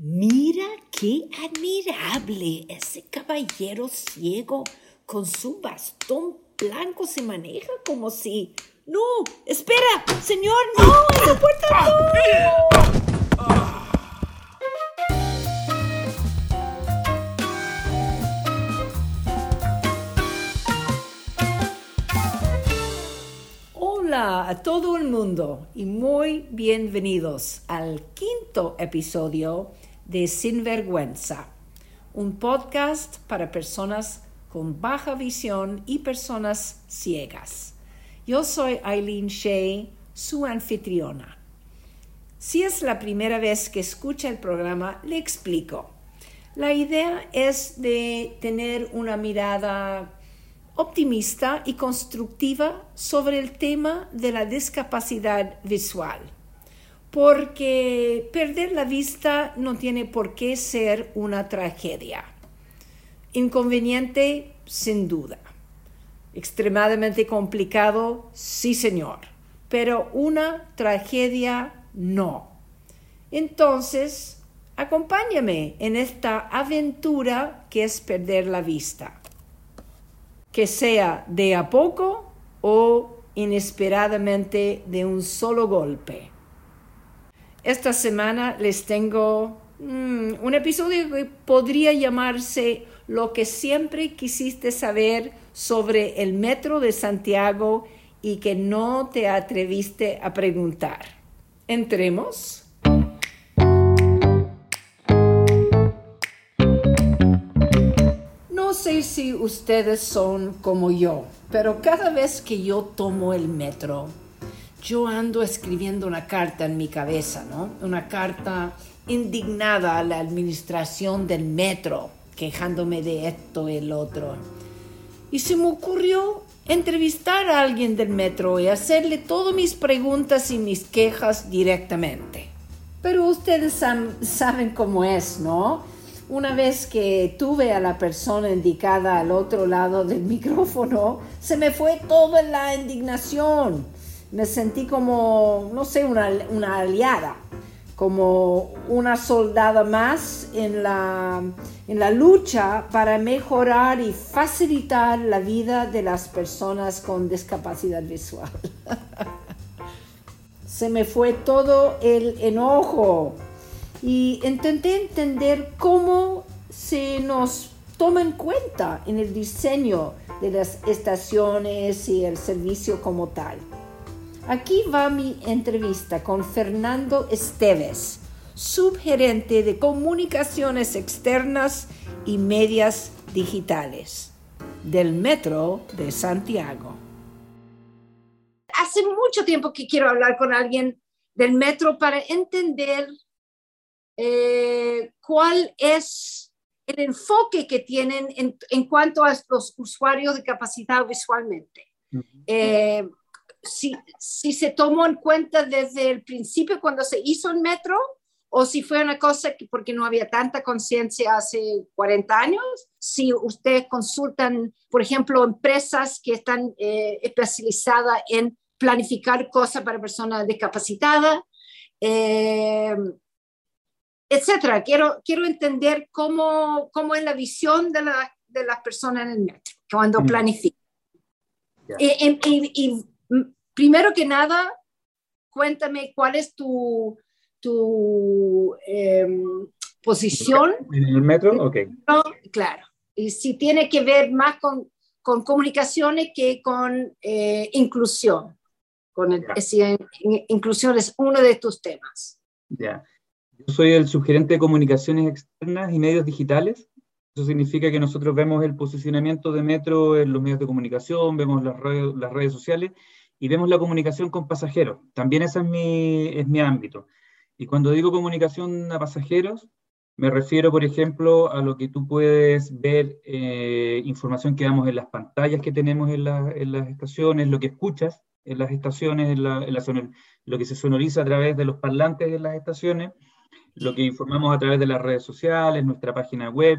Mira qué admirable ese caballero ciego con su bastón blanco se maneja como si... No, espera, señor, no, esa puerta no. Hola a todo el mundo y muy bienvenidos al quinto episodio de Sinvergüenza, un podcast para personas con baja visión y personas ciegas. Yo soy Eileen Shea, su anfitriona. Si es la primera vez que escucha el programa, le explico. La idea es de tener una mirada optimista y constructiva sobre el tema de la discapacidad visual, porque perder la vista no tiene por qué ser una tragedia. Inconveniente, sin duda. Extremadamente complicado, sí señor, pero una tragedia no. Entonces, acompáñame en esta aventura que es perder la vista que sea de a poco o inesperadamente de un solo golpe. Esta semana les tengo mm, un episodio que podría llamarse Lo que siempre quisiste saber sobre el metro de Santiago y que no te atreviste a preguntar. Entremos. sé si ustedes son como yo, pero cada vez que yo tomo el metro, yo ando escribiendo una carta en mi cabeza, ¿no? Una carta indignada a la administración del metro, quejándome de esto y el otro. Y se me ocurrió entrevistar a alguien del metro y hacerle todas mis preguntas y mis quejas directamente. Pero ustedes saben cómo es, ¿no? Una vez que tuve a la persona indicada al otro lado del micrófono, se me fue toda la indignación. Me sentí como, no sé, una, aliada, como una soldada más en la, en la lucha para mejorar y facilitar la vida de las personas con discapacidad visual. se me fue todo el enojo y intenté entender cómo se nos toma en cuenta en el diseño de las estaciones y el servicio como tal. Aquí va mi entrevista con Fernando Esteves, subgerente de comunicaciones externas y medias digitales del Metro de Santiago. Hace mucho tiempo que quiero hablar con alguien del Metro para entender eh, cuál es el enfoque que tienen en, cuanto a los usuarios de capacidad visualmente. Eh, si, si, se tomó en cuenta desde el principio cuando se hizo el metro o si fue una cosa que porque no había tanta conciencia hace 40 años, si ustedes consultan, por ejemplo, empresas que están eh, especializadas en planificar cosas para personas discapacitadas, eh, etcétera. Quiero, quiero entender cómo, cómo es la visión de, la, de las personas en el metro cuando mm. planifican. Y, primero que nada, cuéntame cuál es tu, tu em, posición. ¿En el metro? Ok. Claro. Y si tiene que ver más con, con comunicaciones que con eh, inclusión. Con el, inclusión es uno de tus temas. Ya. Yo soy el subgerente de comunicaciones externas y medios digitales. Eso significa que nosotros vemos el posicionamiento de Metro en los medios de comunicación, vemos las redes, las redes sociales y vemos la comunicación con pasajeros. También ese es mi, es mi ámbito. Y cuando digo comunicación a pasajeros, me refiero, por ejemplo, a lo que tú puedes ver, eh, información que damos en las pantallas que tenemos en, en, las estaciones, lo que escuchas en las estaciones, en la, en la lo que se sonoriza a través de los parlantes de las estaciones, lo que informamos a través de las redes sociales, nuestra página web.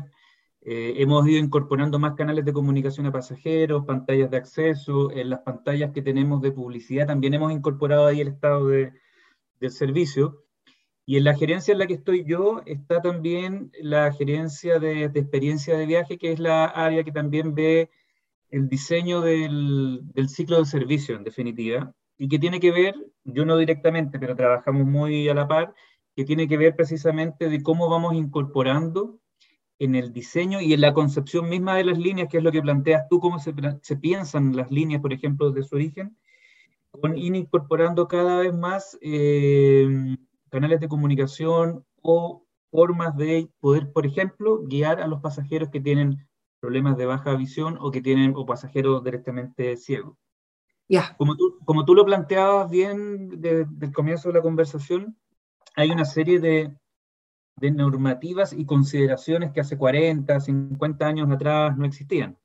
Eh, hemos ido incorporando más canales de comunicación a pasajeros, pantallas de acceso, en las pantallas que tenemos de publicidad también hemos incorporado ahí el estado de, del servicio. Y en la gerencia en la que estoy yo está también la gerencia de, experiencia de viaje, que es la área que también ve el diseño del, del, ciclo de servicio, en definitiva, y que tiene que ver, yo no directamente, pero trabajamos muy a la par, que tiene que ver precisamente de cómo vamos incorporando en el diseño y en la concepción misma de las líneas, que es lo que planteas tú, cómo se, se piensan las líneas, por ejemplo, de su origen, con ir incorporando cada vez más eh, canales de comunicación o formas de poder, por ejemplo, guiar a los pasajeros que tienen problemas de baja visión o que tienen o pasajeros directamente ciegos. Ya. Como, tú, como tú lo planteabas bien desde el comienzo de la conversación, hay una serie de, de normativas y consideraciones que hace 40, 50 años atrás no existían.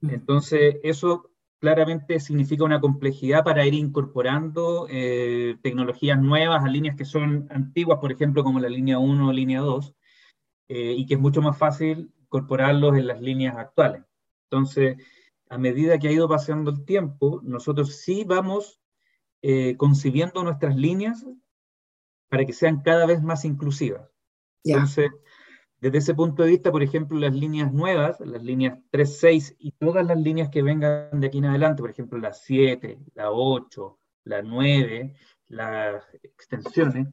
Mm. Entonces, eso claramente significa una complejidad para ir incorporando eh, tecnologías nuevas a líneas que son antiguas, por ejemplo, como la línea 1 o línea 2, eh, y que es mucho más fácil incorporarlos en las líneas actuales. Entonces, a medida que ha ido pasando el tiempo, nosotros sí vamos eh, concibiendo nuestras líneas para que sean cada vez más inclusivas. Entonces, desde ese punto de vista, por ejemplo, las líneas nuevas, las líneas 3, 6 y todas las líneas que vengan de aquí en adelante, por ejemplo, la 7, la 8, la 9, las extensiones,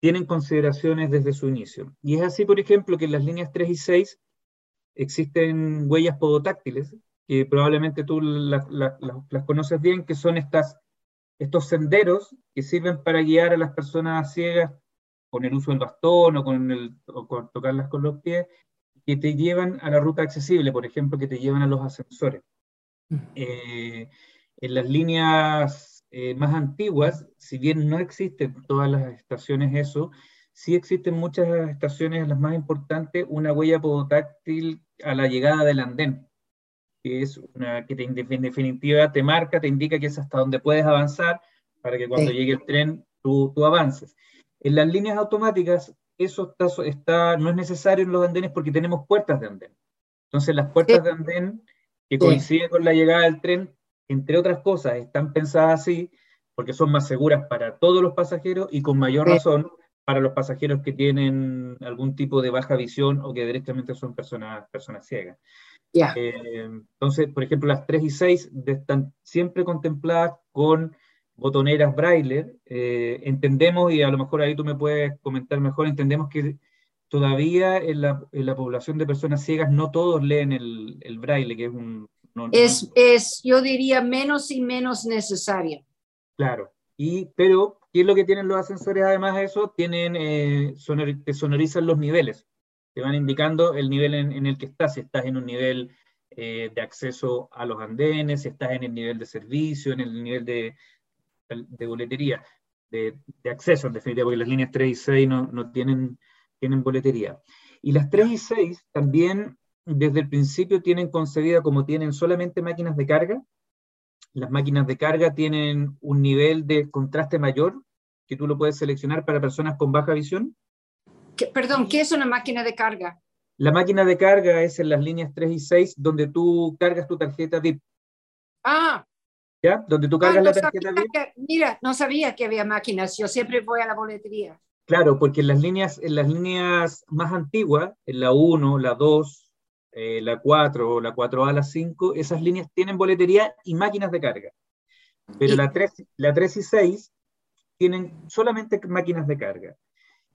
tienen consideraciones desde su inicio. Y es así, por ejemplo, que en las líneas 3 y 6 existen huellas podotáctiles, que probablemente tú las conoces bien, que son estas, estos senderos que sirven para guiar a las personas ciegas con el uso del bastón o con, el, con tocarlas con los pies, que te llevan a la ruta accesible, por ejemplo, que te llevan a los ascensores. Mm. Eh, en las líneas eh, más antiguas, si bien no existen todas las estaciones eso, sí existen muchas estaciones, las más importantes, una huella podotáctil a la llegada del andén, que es una que en definitiva te marca, te indica que es hasta donde puedes avanzar para que cuando llegue el tren tú, tú avances. En las líneas automáticas, eso está, no es necesario en los andenes porque tenemos puertas de andén. Entonces, las puertas de andén que coinciden con la llegada del tren, entre otras cosas, están pensadas así porque son más seguras para todos los pasajeros y con mayor razón para los pasajeros que tienen algún tipo de baja visión o que directamente son personas, personas ciegas. Eh, entonces, por ejemplo, las 3 y 6 están siempre contempladas con botoneras braille, eh, entendemos, y a lo mejor ahí tú me puedes comentar mejor, entendemos que todavía en la, en la población de personas ciegas no todos leen el, el braille, que es un... es, es, yo diría, menos y menos necesaria. Claro, y, pero, ¿qué es lo que tienen los ascensores además de eso? Tienen, eh, te sonorizan los niveles, te van indicando el nivel en, en el que estás, si estás en un nivel eh, de acceso a los andenes, si estás en el nivel de servicio, en el nivel de, de boletería, de, acceso en definitiva, porque las líneas 3 y 6 no, no tienen, tienen boletería. Y las 3 y 6 también desde el principio tienen concebida como tienen solamente máquinas de carga. Las máquinas de carga tienen un nivel de contraste mayor que tú lo puedes seleccionar para personas con baja visión. perdón, ¿qué es una máquina de carga? La máquina de carga es en las líneas 3 y 6 donde tú cargas tu tarjeta VIP. Ah, donde tú cargas la tarjeta mira, no sabía que había máquinas, yo siempre voy a la boletería. Claro, porque en las líneas, en las líneas más antiguas, en la 1, la 2, eh, la 4, la 4A, la 5, esas líneas tienen boletería y máquinas de carga. Pero la, 3, la 3 y 6 tienen solamente máquinas de carga.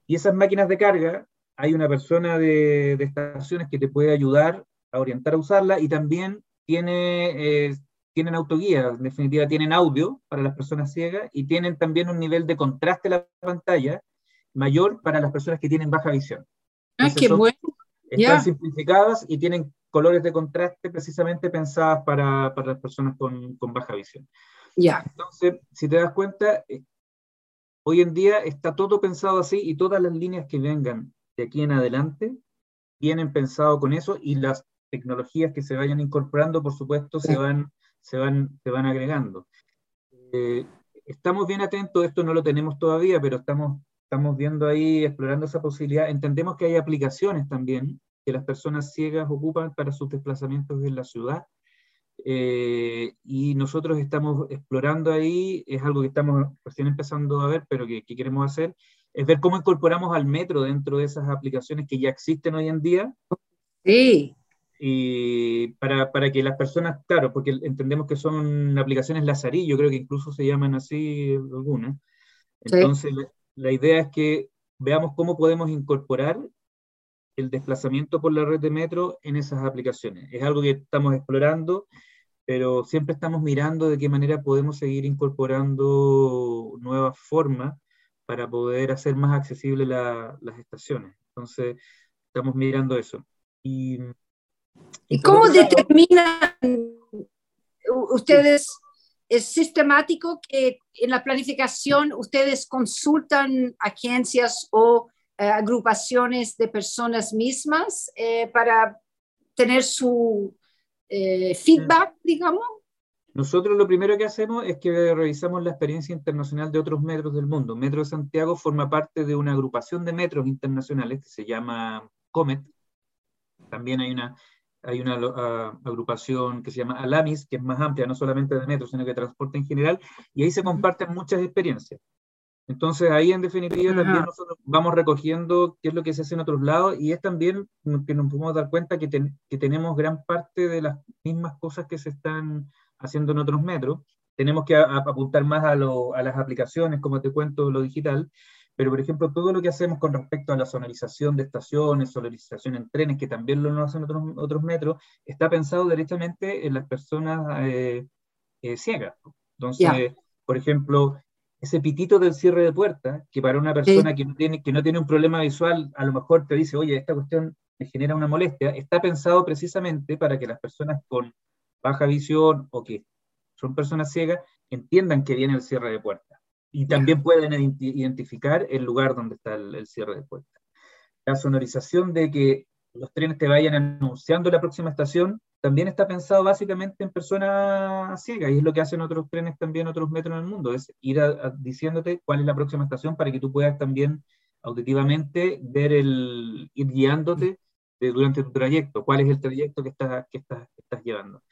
Y esas máquinas de carga, hay una persona de, de estaciones que te puede ayudar a orientar a usarla y también tiene eh, tienen autoguía, en definitiva tienen audio para las personas ciegas y tienen también un nivel de contraste en la pantalla mayor para las personas que tienen baja visión. Ah, qué bueno. Están simplificadas y tienen colores de contraste precisamente pensadas para, para las personas con, con baja visión. Ya. Entonces, si te das cuenta, eh, hoy en día está todo pensado así y todas las líneas que vengan de aquí en adelante vienen pensado con eso y las tecnologías que se vayan incorporando, por supuesto, se van se van, se van agregando. Eh, estamos bien atentos, esto no lo tenemos todavía, pero estamos, estamos viendo ahí, explorando esa posibilidad. Entendemos que hay aplicaciones también que las personas ciegas ocupan para sus desplazamientos en la ciudad. Eh, y nosotros estamos explorando ahí, es algo que estamos recién empezando a ver, pero que, queremos hacer, es ver cómo incorporamos al metro dentro de esas aplicaciones que ya existen hoy en día. Sí. Y para, para que las personas, claro, porque entendemos que son aplicaciones lazarillo, creo que incluso se llaman así algunas. Entonces, la idea es que veamos cómo podemos incorporar el desplazamiento por la red de metro en esas aplicaciones. Es algo que estamos explorando, pero siempre estamos mirando de qué manera podemos seguir incorporando nuevas formas para poder hacer más accesibles las estaciones. Entonces, estamos mirando eso. ¿Y, ¿Y cómo determinan ustedes, es sistemático que en la planificación ustedes consultan agencias o eh, agrupaciones de personas mismas eh, para tener su eh, feedback, digamos? Nosotros lo primero que hacemos es que revisamos la experiencia internacional de otros metros del mundo. Metro de Santiago forma parte de una agrupación de metros internacionales que se llama COMET. También hay una, hay una agrupación que se llama ALAMIS, que es más amplia, no solamente de metros, sino que de transporte en general, y ahí se comparten muchas experiencias. Entonces ahí en definitiva también nosotros vamos recogiendo qué es lo que se hace en otros lados y es también que nos podemos dar cuenta que, que tenemos gran parte de las mismas cosas que se están haciendo en otros metros. Tenemos que apuntar más a, a, las aplicaciones, como te cuento, lo digital, pero por ejemplo todo lo que hacemos con respecto a la sonorización de estaciones, sonorización en trenes, que también lo hacen otros, otros metros, está pensado directamente en las personas eh, eh, ciegas. Entonces, por ejemplo, ese pitito del cierre de puerta, que para una persona que, no tiene, que no tiene un problema visual, a lo mejor te dice, oye, esta cuestión me genera una molestia, está pensado precisamente para que las personas con baja visión o que son personas ciegas entiendan que viene el cierre de puerta y también pueden identificar el lugar donde está el cierre de puerta. La sonorización de que los trenes te vayan anunciando la próxima estación también está pensado básicamente en personas ciegas y es lo que hacen otros trenes también, otros metros en el mundo, es ir diciéndote cuál es la próxima estación para que tú puedas también auditivamente ver el, ir guiándote durante tu trayecto, cuál es el trayecto que, estás que, estás, estás llevando.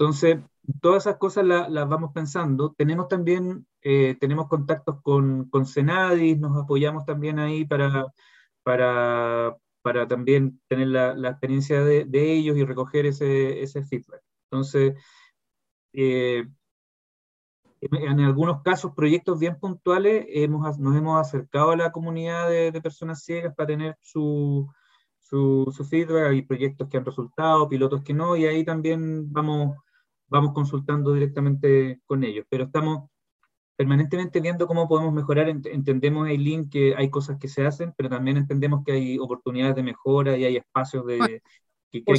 Entonces, todas esas cosas las vamos pensando. Tenemos también, eh, tenemos contactos con, con Senadis, nos apoyamos también ahí para, para, para también tener la, experiencia de, de, ellos y recoger ese, ese feedback. Entonces, eh, en, algunos casos, proyectos bien puntuales, hemos, nos hemos acercado a la comunidad de, de personas ciegas para tener su, su, su, feedback. Hay proyectos que han resultado, pilotos que no, y ahí también vamos, vamos consultando directamente con ellos. Pero estamos permanentemente viendo cómo podemos mejorar. Entendemos, Eileen, que hay cosas que se hacen, pero también entendemos que hay oportunidades de mejora y hay espacios de... Que, que,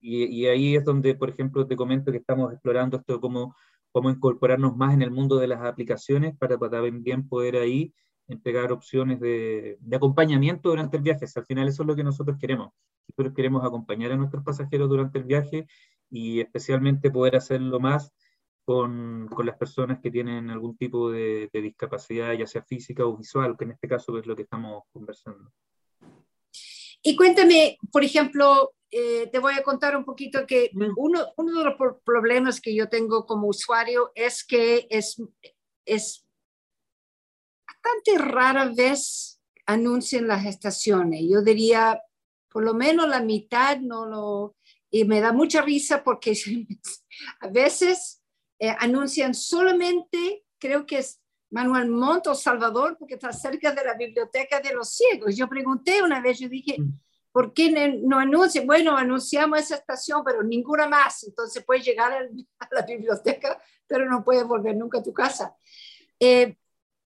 y, y, ahí es donde, por ejemplo, te comento que estamos explorando esto, cómo, cómo incorporarnos más en el mundo de las aplicaciones para, para también poder ahí entregar opciones de, de acompañamiento durante el viaje. al final eso es lo que nosotros queremos. Nosotros queremos acompañar a nuestros pasajeros durante el viaje y especialmente poder hacerlo más con, con, las personas que tienen algún tipo de, de, discapacidad, ya sea física o visual, que en este caso es lo que estamos conversando. Y cuéntame, por ejemplo, eh, te voy a contar un poquito que mm. uno, uno de los problemas que yo tengo como usuario es que es, es bastante rara vez anuncian las estaciones. Yo diría, por lo menos la mitad no lo... Y me da mucha risa porque a veces eh, anuncian solamente, creo que es Manuel Monto Salvador, porque está cerca de la biblioteca de los ciegos. Yo pregunté una vez, yo dije, mm. ¿por qué no anuncian? Bueno, anunciamos esa estación, pero ninguna más. Entonces puedes llegar a la biblioteca, pero no puedes volver nunca a tu casa. Eh,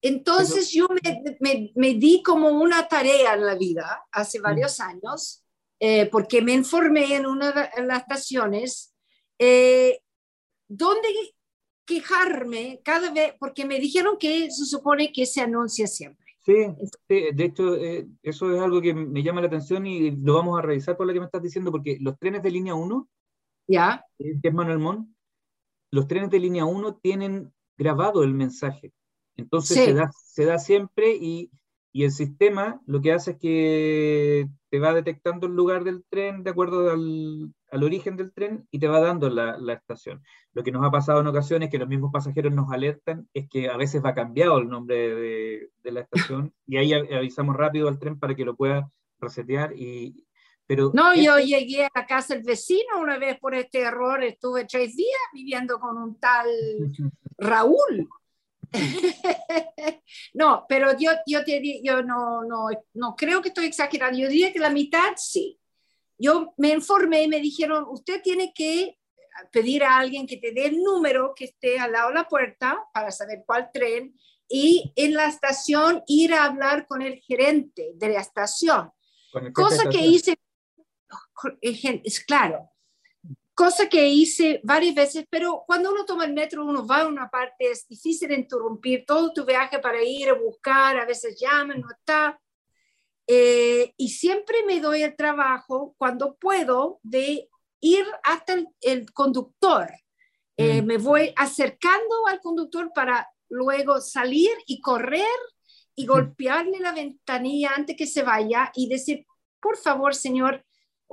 entonces yo me, me, di como una tarea en la vida hace varios años, eh, porque me informé en una de las estaciones, eh, donde quejarme cada vez, porque me dijeron que se supone que se anuncia siempre. Sí, de hecho, eh, eso es algo que me llama la atención y lo vamos a revisar por lo que me estás diciendo, porque los trenes de línea 1, ¿Ya? Eh, que es Manuel Montt, los trenes de línea 1 tienen grabado el mensaje. Entonces se, da, se da siempre y, y, el sistema lo que hace es que te va detectando el lugar del tren de acuerdo al, al origen del tren y te va dando la, la, estación. Lo que nos ha pasado en ocasiones que los mismos pasajeros nos alertan es que a veces va cambiado el nombre de, de la estación y ahí avisamos rápido al tren para que lo pueda resetear y, pero no, yo llegué a casa del vecino una vez por este error, estuve tres días viviendo con un tal Raúl. no, pero yo, yo, te, yo no, no, no creo que estoy exagerando, yo diría que la mitad sí. Yo me informé y me dijeron, usted tiene que pedir a alguien que te dé el número que esté al lado de la puerta para saber cuál tren y en la estación ir a hablar con el gerente de la estación. Cosa que hice es claro. Cosa que hice varias veces, pero cuando uno toma el metro, uno va a una parte, es difícil interrumpir todo tu viaje para ir a buscar, a veces llaman, no está. Eh, y siempre me doy el trabajo, cuando puedo, de ir hasta el, conductor. Eh, mm. Me voy acercando al conductor para luego salir y correr y golpearle la ventanilla antes que se vaya y decir, por favor, señor,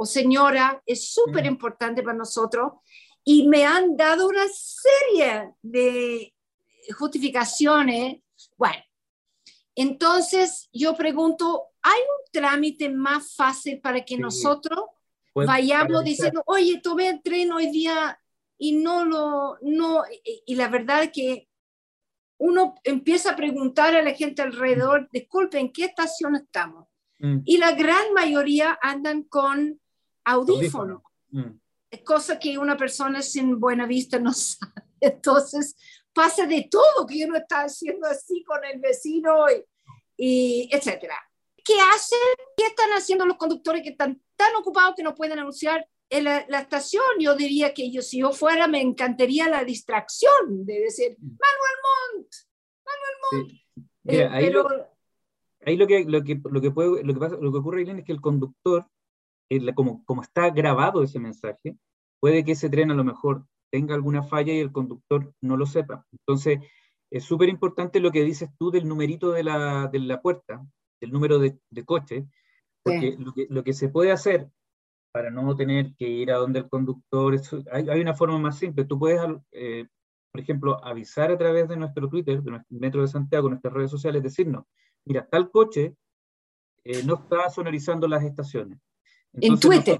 o señora es súper importante para nosotros y me han dado una serie de justificaciones. Bueno, entonces yo pregunto, ¿hay un trámite más fácil para que nosotros vayamos diciendo, oye, tomé el tren hoy día y no lo, no, y, la verdad que uno empieza a preguntar a la gente alrededor, disculpen, ¿en qué estación estamos? Mm. Y la gran mayoría andan con audífono. Mm. Cosa que una persona sin buena vista no sabe. Entonces pasa de todo que uno está haciendo así con el vecino y, y etcétera. ¿Qué hacen? ¿Qué están haciendo los conductores que están tan ocupados que no pueden anunciar en la, estación? Yo diría que yo, si yo fuera, me encantaría la distracción de decir, mm. Manuel Montt, Manuel Montt. Eh, ahí, lo, ahí lo, que, lo, que, lo, que puede, lo, que pasa, lo que ocurre, es que el conductor como, como está grabado ese mensaje, puede que ese tren a lo mejor tenga alguna falla y el conductor no lo sepa. Entonces, es súper importante lo que dices tú del numerito de la, de la puerta, del número de, de coche, porque lo, que, lo, que, se puede hacer para no tener que ir a donde el conductor, hay, hay, una forma más simple. Tú puedes, eh, por ejemplo, avisar a través de nuestro Twitter, de nuestro Metro de Santiago, nuestras redes sociales, decirnos, mira, tal coche eh, no está sonorizando las estaciones en Twitter.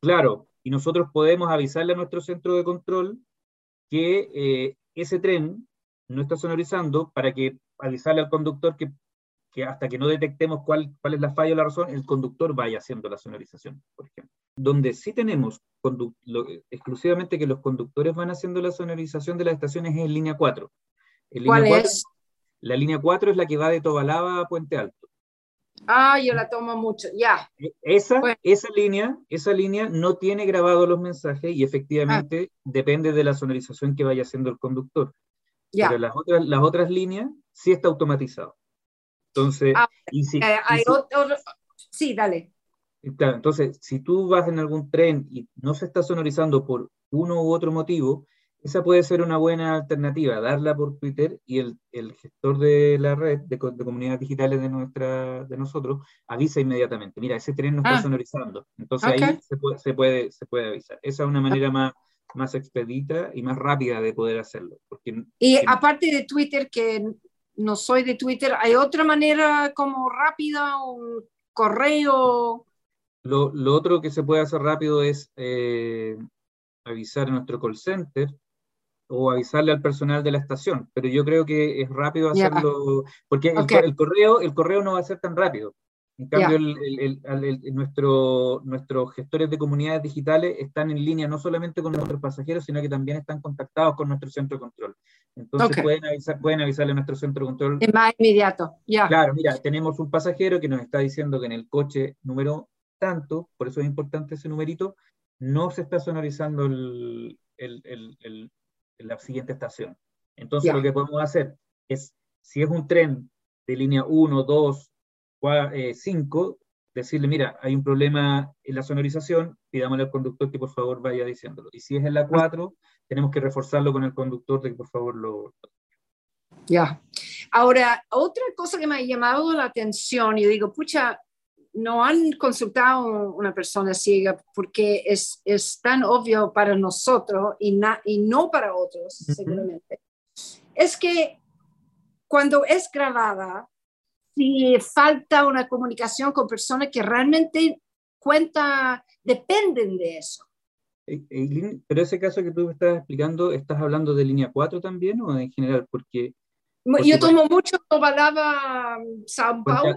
claro, y nosotros podemos avisarle a nuestro centro de control que eh, ese tren no está sonorizando para que avisarle al conductor que, que hasta que no detectemos cuál, cuál es la falla o la razón, el conductor vaya haciendo la sonorización, por ejemplo. Donde sí tenemos exclusivamente que los conductores van haciendo la sonorización de las estaciones es en línea 4. ¿Cuál es? La línea 4 es la que va de Tobalaba a Puente Alto. Ah, yo la tomo mucho, ya. Esa, esa, línea, esa línea no tiene grabado los mensajes y efectivamente ah. depende de la sonorización que vaya haciendo el conductor. Ya. Pero las otras, las otras líneas sí está automatizado. Entonces, ah, y si, eh, hay otro, sí, dale. Claro, entonces, si tú vas en algún tren y no se está sonorizando por uno u otro motivo, esa puede ser una buena alternativa, darla por Twitter y el, el gestor de la red de, de, comunidades digitales de, nuestra, de nosotros avisa inmediatamente, mira, ese tren no está ah. sonorizando. Entonces ahí se puede, se, puede, se puede avisar. Esa es una manera más, más expedita y más rápida de poder hacerlo. Porque, y aparte de Twitter, que no soy de Twitter, ¿hay otra manera como rápida, un correo? Lo, lo otro que se puede hacer rápido es eh, avisar a nuestro call center, o avisarle al personal de la estación, pero yo creo que es rápido hacerlo, porque el, correo, el correo no va a ser tan rápido. En cambio, el, nuestro, nuestros gestores de comunidades digitales están en línea no solamente con nuestros pasajeros, sino que también están contactados con nuestro centro de control. Entonces pueden, avisar, pueden avisarle a nuestro centro de control. Es más inmediato, ya. Claro, mira, tenemos un pasajero que nos está diciendo que en el coche número tanto, por eso es importante ese numerito, no se está sonorizando el, el, en la siguiente estación. Entonces lo que podemos hacer es, si es un tren de línea 1, 2, 5, decirle, mira, hay un problema en la sonorización, pidámosle al conductor que por favor vaya diciéndolo. Y si es en la 4, tenemos que reforzarlo con el conductor de que por favor lo... Ya. Ahora, otra cosa que me ha llamado la atención, y digo, pucha, no han consultado a una persona ciega porque es, es tan obvio para nosotros y, y no para otros, seguramente, es que cuando es grabada, si falta una comunicación con personas que realmente cuenta, dependen de eso. Pero ese caso que tú estás explicando, ¿estás hablando de línea 4 también o en general? Porque... Yo tomo mucho Balaba Sao Paulo,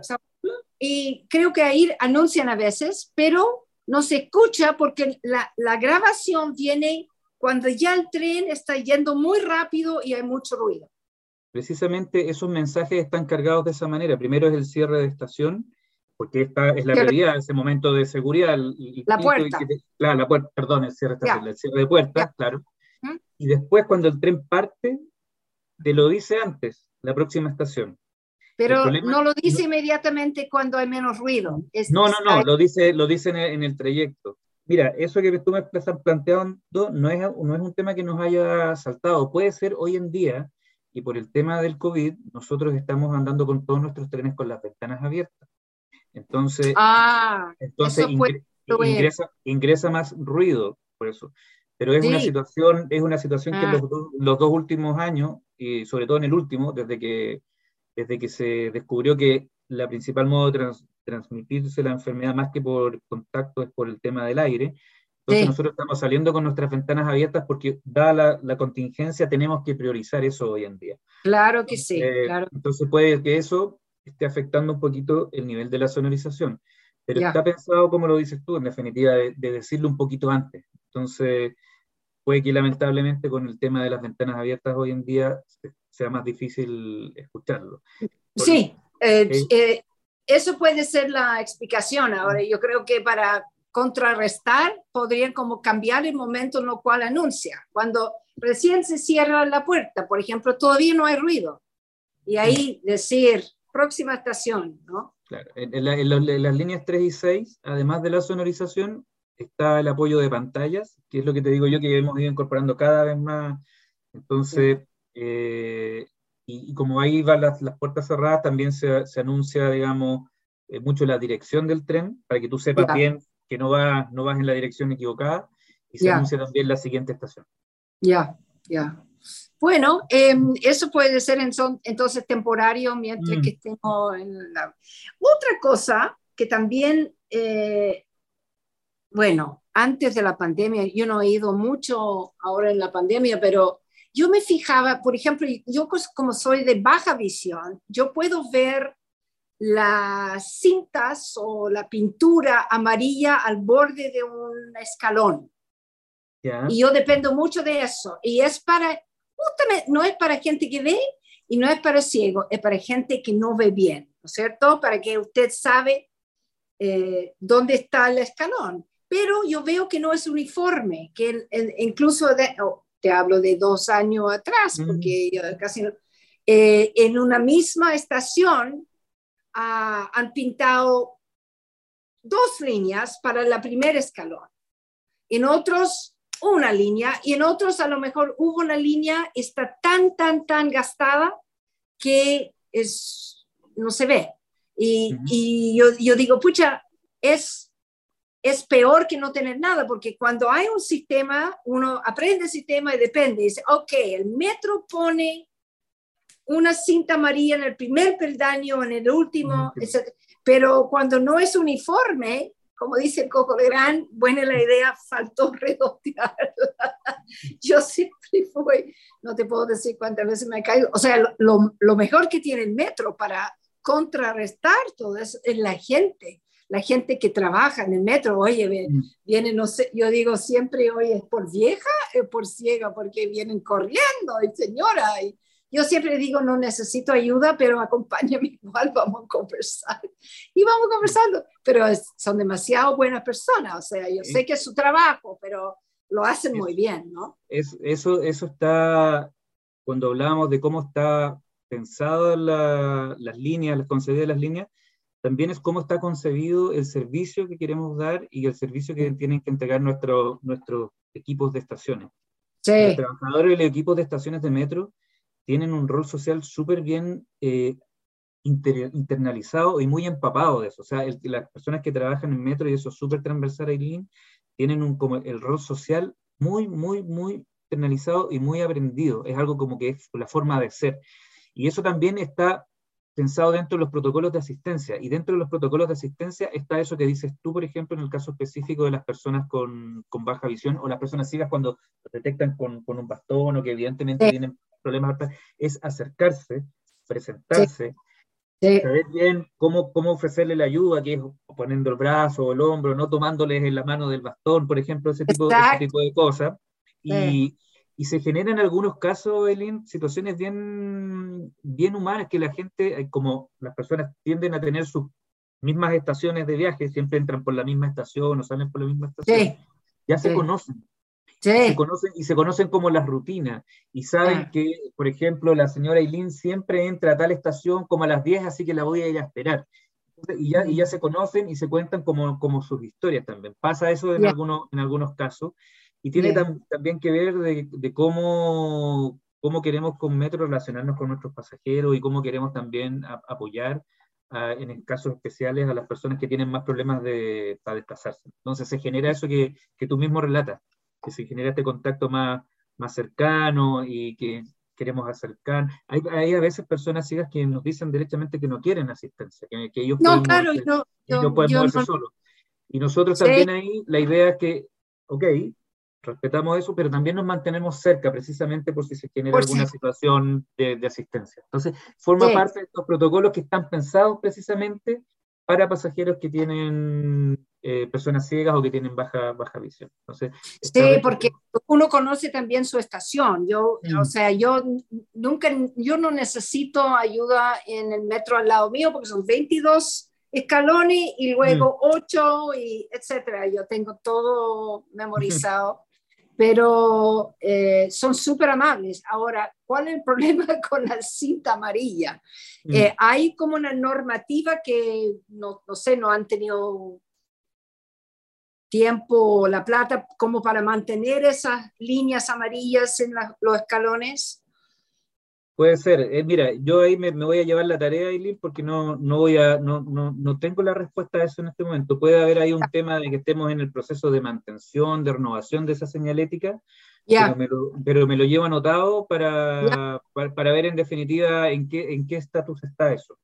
y creo que ahí anuncian a veces, pero no se escucha porque la, la grabación viene cuando ya el tren está yendo muy rápido y hay mucho ruido. Precisamente esos mensajes están cargados de esa manera. Primero es el cierre de estación, porque esta es la realidad, ese momento de seguridad. la puerta. claro, la puerta, perdón, el cierre, de el cierre de puertas, claro. Y después cuando el tren parte, te lo dice antes, la próxima estación. Pero no lo dice inmediatamente cuando hay menos ruido. no, no, no, lo dice, lo dice en el, trayecto. Mira, eso que tú me estás planteando no es, no es un tema que nos haya saltado. Puede ser hoy en día, y por el tema del COVID, nosotros estamos andando con todos nuestros trenes con las ventanas abiertas. Entonces, ah, entonces ingresa, ingresa, más ruido, por eso. Pero es una situación, es una situación que ah. los, los, dos últimos años, y sobre todo en el último, desde que desde que se descubrió que la principal modo de transmitirse la enfermedad más que por contacto es por el tema del aire. Entonces nosotros estamos saliendo con nuestras ventanas abiertas porque dada la, contingencia tenemos que priorizar eso hoy en día. Claro que sí, claro. Entonces puede que eso esté afectando un poquito el nivel de la sonorización. Pero está pensado, como lo dices tú, en definitiva, de, de decirlo un poquito antes. Entonces, puede que lamentablemente con el tema de las ventanas abiertas hoy en día sea más difícil escucharlo. sí, eh, eh, eso puede ser la explicación. Ahora, yo creo que para contrarrestar podrían como cambiar el momento en el cual anuncia. Cuando recién se cierra la puerta, por ejemplo, todavía no hay ruido. Y ahí decir, próxima estación, ¿no? Claro, en, las líneas 3 y 6, además de la sonorización, está el apoyo de pantallas, que es lo que te digo yo que hemos ido incorporando cada vez más. Entonces, eh, y, como ahí van las, las puertas cerradas, también se, se anuncia, digamos, eh, mucho la dirección del tren, para que tú sepas bien que no vas, no vas en la dirección equivocada, y se anuncia también la siguiente estación. Ya, ya. Bueno, em, eso puede ser en son, entonces temporario mientras mm. que estemos en la... Otra cosa que también, eh, bueno, antes de la pandemia, yo no he ido mucho ahora en la pandemia, pero yo me fijaba, por ejemplo, yo como soy de baja visión, yo puedo ver las cintas o la pintura amarilla al borde de un escalón. Y yo dependo mucho de eso. Y es para, no es para gente que ve y no es para ciego, es para gente que no ve bien, ¿no es cierto? Para que usted sabe eh, dónde está el escalón. Pero yo veo que no es uniforme, que incluso de, te hablo de dos años atrás, porque casi eh, en una misma estación ah, han pintado dos líneas para la primera escalón, en otros una línea y en otros a lo mejor hubo una línea, está tan, tan, tan gastada que es, no se ve. Y, y yo, yo digo, pucha, es es peor que no tener nada, porque cuando hay un sistema, uno aprende el sistema y depende. Dice, ok, el metro pone una cinta amarilla en el primer peldaño, en el último, pero cuando no es uniforme, como dice el Coco Gran, buena la idea, faltó redondear. Yo siempre fui, no te puedo decir cuántas veces me he caído. O sea, lo, lo mejor que tiene el metro para contrarrestar todo eso es la gente la gente que trabaja en el metro, oye, mm. viene, no sé, yo digo siempre, oye, ¿es por vieja o por ciega? Porque vienen corriendo, y señora, y yo siempre digo, no necesito ayuda, pero acompáñame igual, vamos a conversar. Y vamos conversando, pero son demasiado buenas personas, o sea, yo sé que es su trabajo, pero lo hacen muy bien, ¿no? Es, eso, eso está, cuando hablábamos de cómo está pensado la, las líneas, las concedidas las líneas, también es cómo está concebido el servicio que queremos dar y el servicio que tienen que entregar nuestros equipos de estaciones. Los trabajadores y los equipos de estaciones de metro tienen un rol social súper bien eh, internalizado y muy empapado de eso. O sea, las personas que trabajan en metro, y eso es súper transversal, Aileen, tienen un, como el rol social muy, muy, muy internalizado y muy aprendido. Es algo como que es la forma de ser. Y eso también está pensado dentro de los protocolos de asistencia. Y dentro de los protocolos de asistencia está eso que dices tú, por ejemplo, en el caso específico de las personas con, con baja visión o las personas ciegas cuando detectan con, con un bastón o que evidentemente tienen problemas, es acercarse, presentarse, saber bien cómo, cómo ofrecerle la ayuda, que es poniendo el brazo o el hombro, no tomándoles en la mano del bastón, por ejemplo, ese tipo, ese tipo de cosas. Y, y se generan en algunos casos, Elin, situaciones bien, bien humanas que la gente, eh, como las personas tienden a tener sus mismas estaciones de viaje, siempre entran por la misma estación o salen por la misma estación, ya se conocen. Se conocen y se conocen como las rutinas y saben ah. que, por ejemplo, la señora Eileen siempre entra a tal estación como a las 10, así que la voy a ir a esperar. y, ya, y ya se conocen y se cuentan como, como sus historias también. Pasa eso en, algunos, en algunos casos. Y tiene también que ver de, de, cómo, cómo queremos con Metro relacionarnos con nuestros pasajeros y cómo queremos también apoyar en casos especiales a las personas que tienen más problemas de, para desplazarse. Entonces se genera eso que, que tú mismo relatas, que se genera este contacto más, más cercano y que queremos acercar. Hay, hay, a veces personas ciegas que nos dicen directamente que no quieren asistencia, que, que ellos no, claro, yo, yo, pueden moverse solos. Y nosotros también ahí, la idea es que, ok, respetamos eso, pero también nos mantenemos cerca precisamente por si se genera alguna situación de, asistencia. Entonces, forma parte de estos protocolos que están pensados precisamente para pasajeros que tienen eh, personas ciegas o que tienen baja, baja visión. Entonces, sí, porque uno conoce también su estación. Yo, o mm. sea, yo nunca, yo no necesito ayuda en el metro al lado mío porque son 22 escalones y luego 8 mm. y etcétera. Yo tengo todo memorizado pero eh, son súper amables. Ahora, ¿cuál es el problema con la cinta amarilla? Mm. Eh, hay como una normativa que, no, no, sé, no han tenido tiempo, la plata, como para mantener esas líneas amarillas en los escalones. Puede ser. Eh, mira, yo ahí me, voy a llevar la tarea, Eileen, porque no, no, voy a, no, no, no, tengo la respuesta a eso en este momento. Puede haber ahí un tema de que estemos en el proceso de mantención, de renovación de esa señalética, pero, me lo, pero, me lo, llevo anotado para, para, ver en definitiva en qué en qué estatus está eso.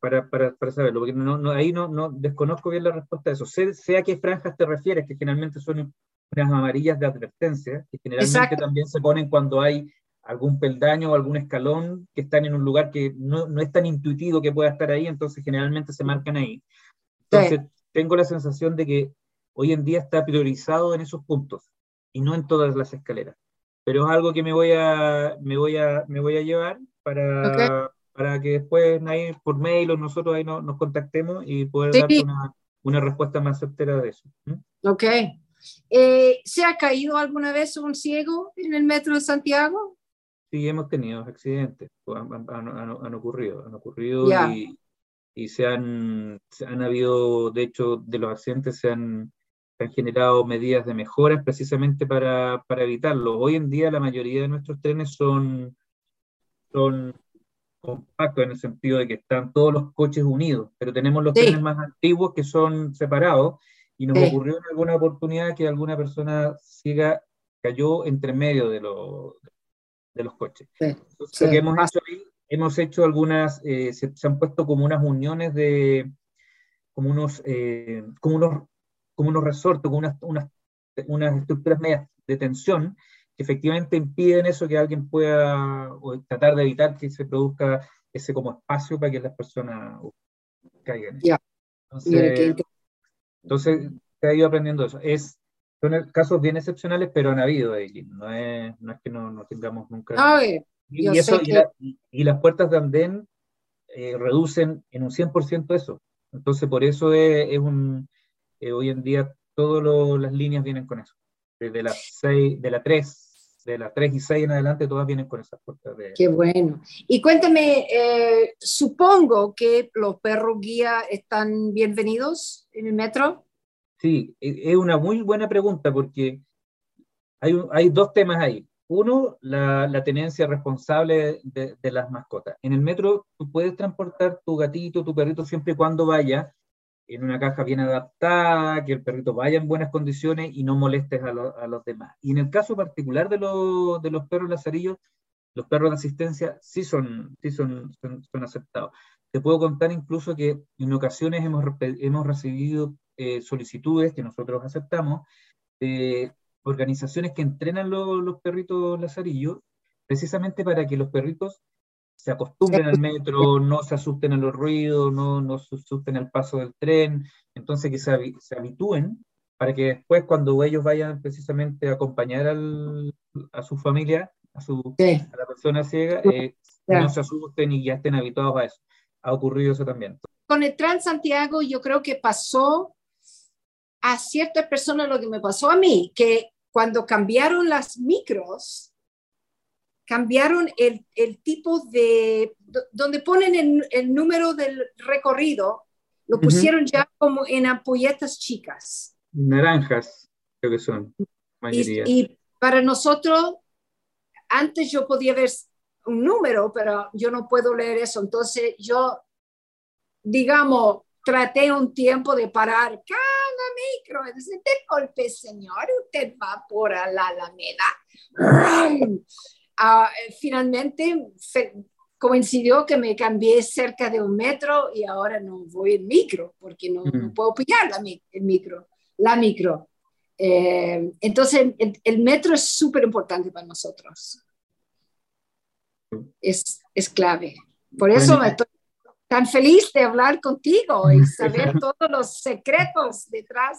Para, para, para, saberlo, porque no, ahí no, no desconozco bien la respuesta a eso. Sé, a qué franjas te refieres, que generalmente son unas amarillas de advertencia, que generalmente también se ponen cuando hay algún peldaño o algún escalón que están en un lugar que no, no, es tan intuitivo que pueda estar ahí, entonces generalmente se marcan ahí. Entonces, tengo la sensación de que hoy en día está priorizado en esos puntos y no en todas las escaleras. Pero es algo que me voy a, me voy a, me voy a llevar para, para que después ahí, por mail o nosotros ahí nos contactemos y poder dar una, una, respuesta más certera de eso. Ok. Eh, ¿Se ha caído alguna vez un ciego en el metro de Santiago? Sí, hemos tenido accidentes, pues, han, ocurrido, han ocurrido y, y, se, han, han habido, de hecho, de los accidentes se han, han generado medidas de mejoras precisamente para, para, evitarlo. Hoy en día la mayoría de nuestros trenes son, son compactos en el sentido de que están todos los coches unidos, pero tenemos los trenes más antiguos que son separados y nos ocurrió en alguna oportunidad que alguna persona ciega cayó entre medio de, los de los coches. lo que hemos hecho ahí, hemos hecho algunas, eh, se, han puesto como unas uniones de, como unos, eh, como unos, como unos resortes, como unas, unas, unas estructuras medias de tensión que efectivamente impiden eso, que alguien pueda o tratar de evitar que se produzca ese como espacio para que las personas caigan. Entonces, entonces, se ha ido aprendiendo eso. Es son casos bien excepcionales, pero han habido ahí. No es, no es que no, no tengamos nunca. y, eso, y, las puertas de andén eh, reducen en un 100% eso. Entonces, por eso es, un. Eh, hoy en día, todas las líneas vienen con eso. Desde la, 6, de la 3, de la 3 y 6 en adelante, todas vienen con esas puertas de. Qué bueno. Y cuéntame, eh, supongo que los perros guía están bienvenidos en el metro. Sí, e, es una muy buena pregunta porque hay, hay dos temas ahí. uno, la, tenencia responsable de, de, las mascotas. En el metro tú puedes transportar tu gatito, tu perrito, siempre y cuando vaya en una caja bien adaptada, que el perrito vaya en buenas condiciones y no molestes a, a los demás. Y en el caso particular de, de los perros lazarillos, los perros de asistencia sí son, sí son, son, aceptados. Te puedo contar incluso que en ocasiones hemos, hemos recibido eh, solicitudes que nosotros aceptamos de organizaciones que entrenan los perritos lazarillos precisamente para que los perritos se acostumbren al metro, no se asusten a los ruidos, no, no se asusten al paso del tren, entonces que se, se habitúen para que después cuando ellos vayan precisamente a acompañar al, a su familia, a, su, a la persona ciega, eh, no se asusten y ya estén habituados a eso. Ha ocurrido eso también. Con el Transantiago yo creo que pasó a ciertas personas lo que me pasó a mí, que cuando cambiaron las micros, cambiaron el, el tipo de, donde ponen el, el, número del recorrido, lo pusieron ya como en ampolletas chicas. Naranjas, creo que son. Y, y, para nosotros, antes yo podía ver un número, pero yo no puedo leer eso. Entonces yo, digamos, traté un tiempo de parar cada micro. Entonces, de golpe, señor, usted va por la Alameda. Ah, finalmente coincidió que me cambié cerca de un metro y ahora no voy en micro porque no, puedo pillar la, el micro, la micro. Eh, entonces, el, metro es súper importante para nosotros. Es, es clave. Por eso estoy tan feliz de hablar contigo y saber todos los secretos detrás.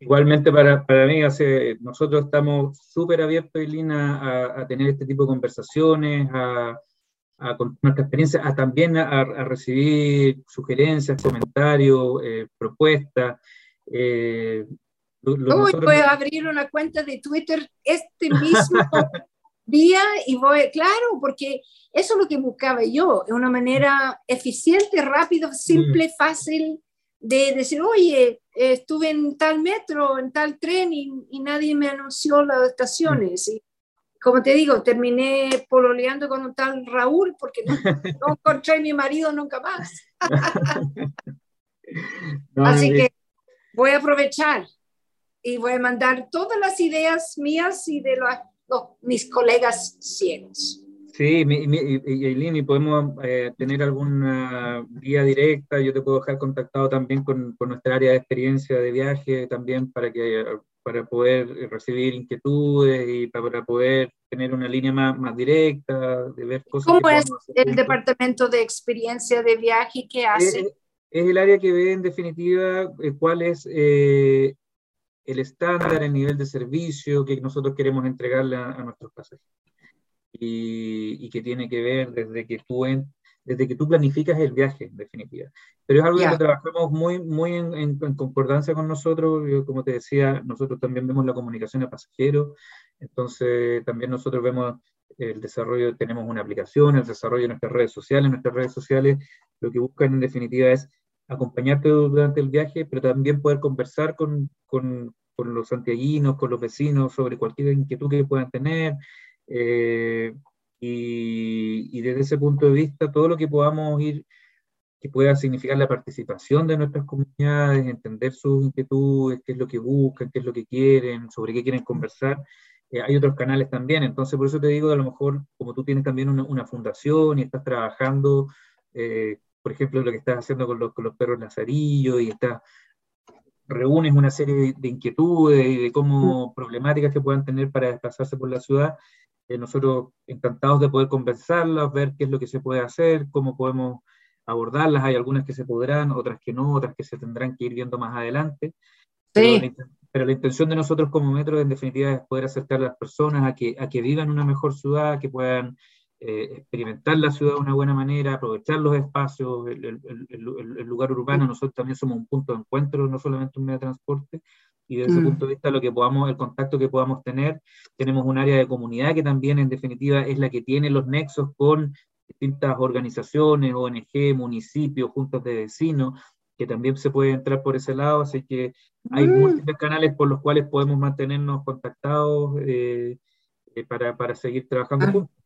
Igualmente para, para mí, hace, nosotros estamos súper abiertos, Lina, a, a, tener este tipo de conversaciones, a, a contar nuestra experiencia, a también a, recibir sugerencias, comentarios, eh, propuestas. Eh, voy a abrir una cuenta de Twitter este mismo día y voy, claro, porque eso es lo que buscaba yo, una manera eficiente, rápida, simple, mm. fácil de decir, oye, estuve en tal metro, en tal tren y, nadie me anunció las estaciones. Y como te digo, terminé pololeando con un tal Raúl porque no, encontré a mi marido nunca más. Así que voy a aprovechar y voy a mandar todas las ideas mías y de mis colegas ciegos. Sí, y Eileen, podemos eh, tener alguna vía directa, yo te puedo dejar contactado también con, con, nuestra área de experiencia de viaje, también para, que, para poder recibir inquietudes y para poder tener una línea más, más directa, de ver cosas. ¿Cómo es el departamento de experiencia de viaje que hace? Es, el área que ve en definitiva eh, cuál es eh, el estándar, el nivel de servicio que nosotros queremos entregarle a, a nuestros pasajeros y, que tiene que ver desde que tú desde que tú planificas el viaje, en definitiva. Pero es algo que trabajamos muy, muy en, concordancia con nosotros. como te decía, nosotros también vemos la comunicación a pasajeros, entonces también nosotros vemos el desarrollo, tenemos una aplicación, el desarrollo de nuestras redes sociales. Nuestras redes sociales lo que buscan en definitiva es acompañarte durante el viaje, pero también poder conversar con, con, con los santiaguinos, con los vecinos sobre cualquier inquietud que puedan tener, eh, y, desde ese punto de vista, todo lo que podamos ir, que pueda significar la participación de nuestras comunidades, entender sus inquietudes, qué es lo que buscan, qué es lo que quieren, sobre qué quieren conversar. Eh, hay otros canales también, entonces por eso te digo, a lo mejor como tú tienes también una, fundación y estás trabajando, eh, por ejemplo, lo que estás haciendo con los, con los perros lazarillos y estás reúnes una serie de, inquietudes y de cómo mm. problemáticas que puedan tener para desplazarse por la ciudad, eh, nosotros encantados de poder conversarlas, ver qué es lo que se puede hacer, cómo podemos abordarlas. Hay algunas que se podrán, otras que no, otras que se tendrán que ir viendo más adelante. Sí. Pero, la, intención de nosotros como Metro, en definitiva, es poder acercar a las personas a que, a que vivan una mejor ciudad, que puedan eh, experimentar la ciudad de una buena manera, aprovechar los espacios, el, el, el, lugar urbano. Nosotros también somos un punto de encuentro, no solamente un medio de transporte, y desde ese mm. punto de vista lo que podamos, el contacto que podamos tener, tenemos un área de comunidad que también en definitiva es la que tiene los nexos con distintas organizaciones, ONG, municipios, juntas de vecinos, que también se puede entrar por ese lado, así que hay mm. múltiples canales por los cuales podemos mantenernos contactados eh, eh, para, para, seguir trabajando ah. juntos.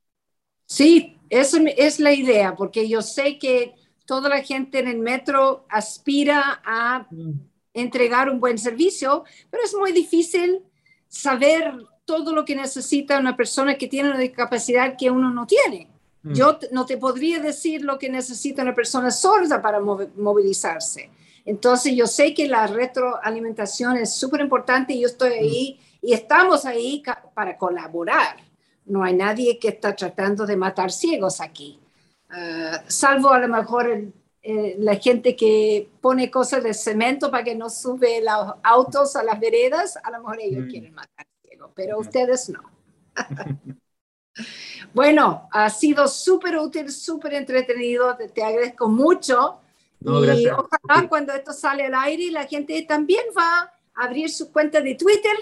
Sí, esa es la idea, porque yo sé que toda la gente en el metro aspira a mm. entregar un buen servicio, pero es muy difícil saber todo lo que necesita una persona que tiene una discapacidad que uno no tiene. Mm. Yo no te podría decir lo que necesita una persona sorda para movilizarse. Entonces yo sé que la retroalimentación es súper importante y yo estoy mm. ahí y estamos ahí para colaborar. No hay nadie que está tratando de matar ciegos aquí, ah, salvo a lo mejor la gente que pone cosas de cemento para que no sube los autos a las veredas, a lo mejor ellos mm. quieren matar ciegos, pero ustedes no. bueno, ha sido súper útil, súper entretenido, te, agradezco mucho. y ojalá cuando esto sale al aire la gente también va a abrir su cuenta de Twitter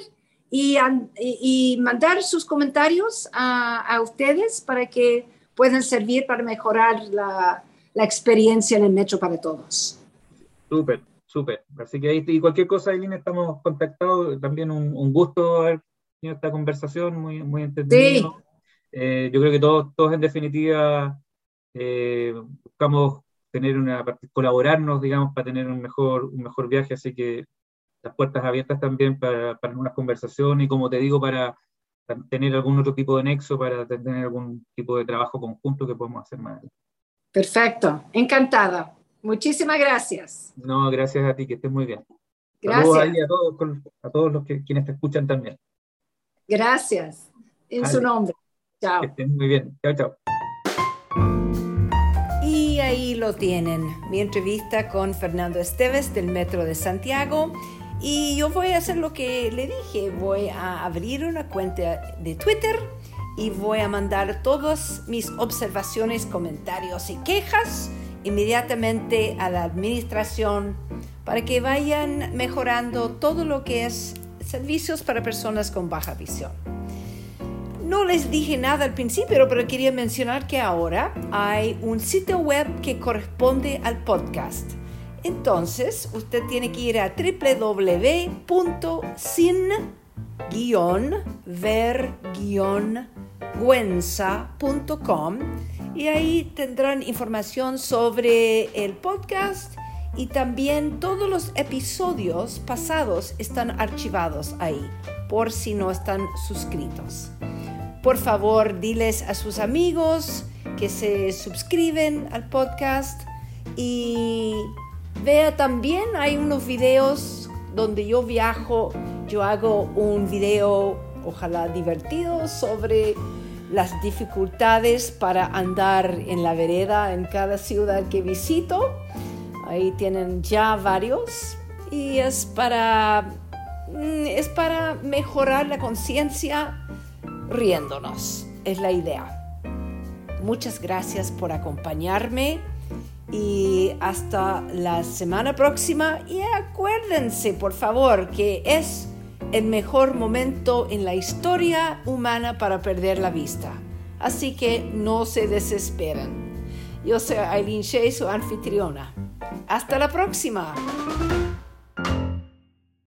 y, mandar sus comentarios a, ustedes para que puedan servir para mejorar la, experiencia en el metro para todos. Súper, súper. Así que ahí y cualquier cosa, Eileen, estamos contactados. También un, gusto haber tenido esta conversación, muy, muy entretenida. Eh, yo creo que todos, todos en definitiva eh, buscamos tener una colaborarnos, digamos, para tener un mejor, un mejor viaje, así que las puertas abiertas también para, para una conversación y como te digo, para tener algún otro tipo de nexo, para tener algún tipo de trabajo conjunto que podemos hacer más. Perfecto, encantada. Muchísimas gracias. No, gracias a ti, que estés muy bien. Gracias. a todos, a todos los que quienes te escuchan también. Gracias, en su nombre. Chao. Que estén muy bien. Chao, chao. Y ahí lo tienen, mi entrevista con Fernando Esteves del Metro de Santiago. Y yo voy a hacer lo que le dije, voy a abrir una cuenta de Twitter y voy a mandar todas mis observaciones, comentarios y quejas inmediatamente a la administración para que vayan mejorando todo lo que es servicios para personas con baja visión. No les dije nada al principio, pero quería mencionar que ahora hay un sitio web que corresponde al podcast entonces, usted tiene que ir a www.sin-ver-guenza.com y ahí tendrán información sobre el podcast y también todos los episodios pasados están archivados ahí por si no están suscritos. Por favor, diles a sus amigos que se suscriben al podcast y Vea también, hay unos videos donde yo viajo, yo hago un video, ojalá divertido, sobre las dificultades para andar en la vereda en cada ciudad que visito. Ahí tienen ya varios y es para, mm, es para mejorar la conciencia riéndonos, es la idea. Muchas gracias por acompañarme y hasta la semana próxima y acuérdense por favor que es el mejor momento en la historia humana para perder la vista. Así que no se desesperen. Yo soy Aileen Shea, su anfitriona. Hasta la próxima.